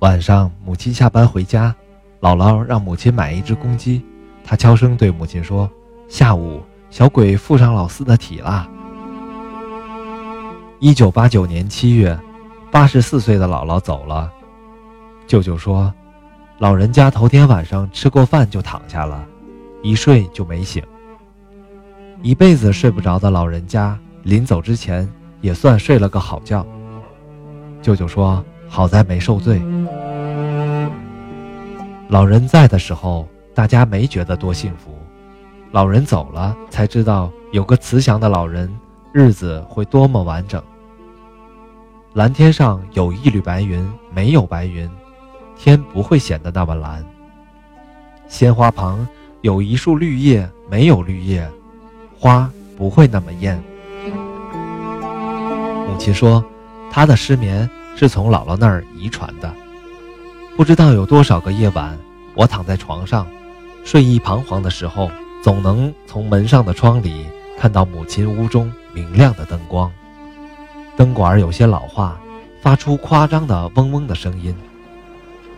晚上，母亲下班回家，姥姥让母亲买一只公鸡，她悄声对母亲说：“下午小鬼附上老四的体啦。”一九八九年七月，八十四岁的姥姥走了，舅舅说：“老人家头天晚上吃过饭就躺下了，一睡就没醒。一辈子睡不着的老人家，临走之前也算睡了个好觉。”舅舅说：“好在没受罪。老人在的时候，大家没觉得多幸福；老人走了，才知道有个慈祥的老人，日子会多么完整。蓝天上有一缕白云，没有白云，天不会显得那么蓝。鲜花旁有一束绿叶，没有绿叶，花不会那么艳。”母亲说。她的失眠是从姥姥那儿遗传的。不知道有多少个夜晚，我躺在床上，睡意彷徨的时候，总能从门上的窗里看到母亲屋中明亮的灯光。灯管有些老化，发出夸张的嗡嗡的声音。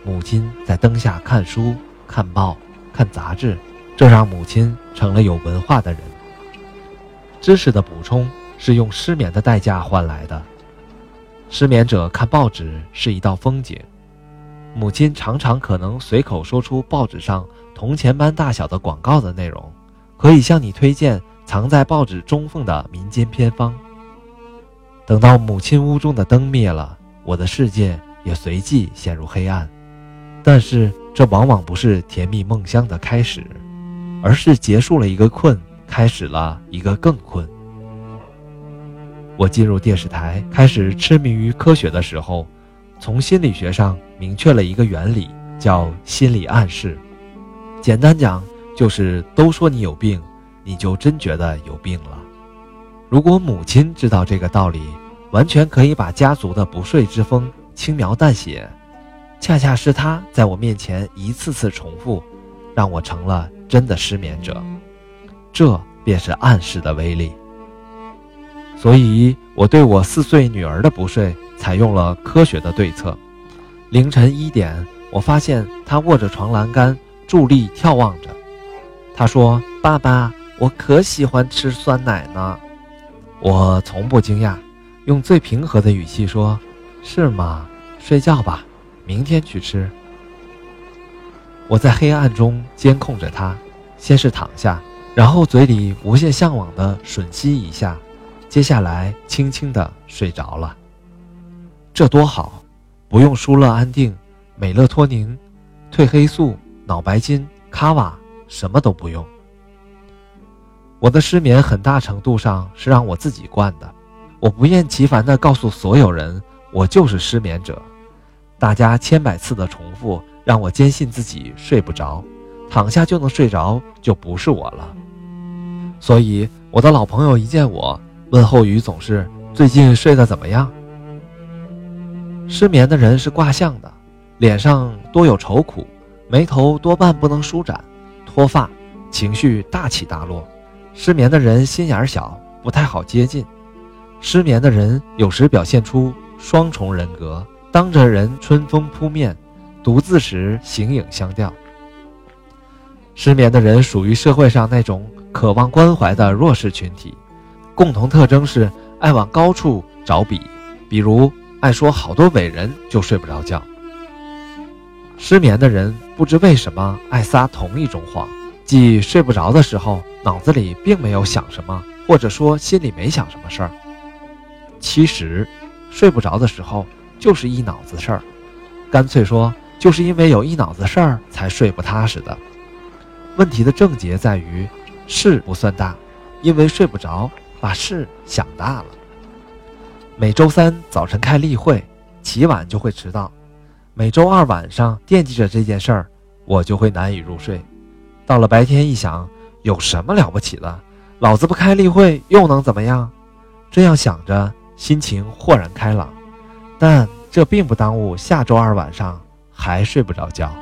母亲在灯下看书、看报、看杂志，这让母亲成了有文化的人。知识的补充是用失眠的代价换来的。失眠者看报纸是一道风景，母亲常常可能随口说出报纸上铜钱般大小的广告的内容，可以向你推荐藏在报纸中缝的民间偏方。等到母亲屋中的灯灭了，我的世界也随即陷入黑暗。但是这往往不是甜蜜梦乡的开始，而是结束了一个困，开始了一个更困。我进入电视台，开始痴迷于科学的时候，从心理学上明确了一个原理，叫心理暗示。简单讲，就是都说你有病，你就真觉得有病了。如果母亲知道这个道理，完全可以把家族的不睡之风轻描淡写。恰恰是她在我面前一次次重复，让我成了真的失眠者。这便是暗示的威力。所以，我对我四岁女儿的不睡采用了科学的对策。凌晨一点，我发现她握着床栏杆，伫立眺望着。她说：“爸爸，我可喜欢吃酸奶呢。”我从不惊讶，用最平和的语气说：“是吗？睡觉吧，明天去吃。”我在黑暗中监控着她，先是躺下，然后嘴里无限向往地吮吸一下。接下来，轻轻地睡着了。这多好，不用舒乐安定、美乐托宁、褪黑素、脑白金、卡瓦，什么都不用。我的失眠很大程度上是让我自己惯的。我不厌其烦地告诉所有人，我就是失眠者。大家千百次的重复，让我坚信自己睡不着，躺下就能睡着，就不是我了。所以，我的老朋友一见我。问候语总是最近睡得怎么样？失眠的人是卦象的，脸上多有愁苦，眉头多半不能舒展，脱发，情绪大起大落。失眠的人心眼小，不太好接近。失眠的人有时表现出双重人格，当着人春风扑面，独自时形影相吊。失眠的人属于社会上那种渴望关怀的弱势群体。共同特征是爱往高处找比，比如爱说好多伟人就睡不着觉。失眠的人不知为什么爱撒同一种谎，即睡不着的时候脑子里并没有想什么，或者说心里没想什么事儿。其实，睡不着的时候就是一脑子事儿，干脆说就是因为有一脑子事儿才睡不踏实的。问题的症结在于事不算大，因为睡不着。把事想大了。每周三早晨开例会，起晚就会迟到；每周二晚上惦记着这件事儿，我就会难以入睡。到了白天一想，有什么了不起的？老子不开例会又能怎么样？这样想着，心情豁然开朗。但这并不耽误下周二晚上还睡不着觉。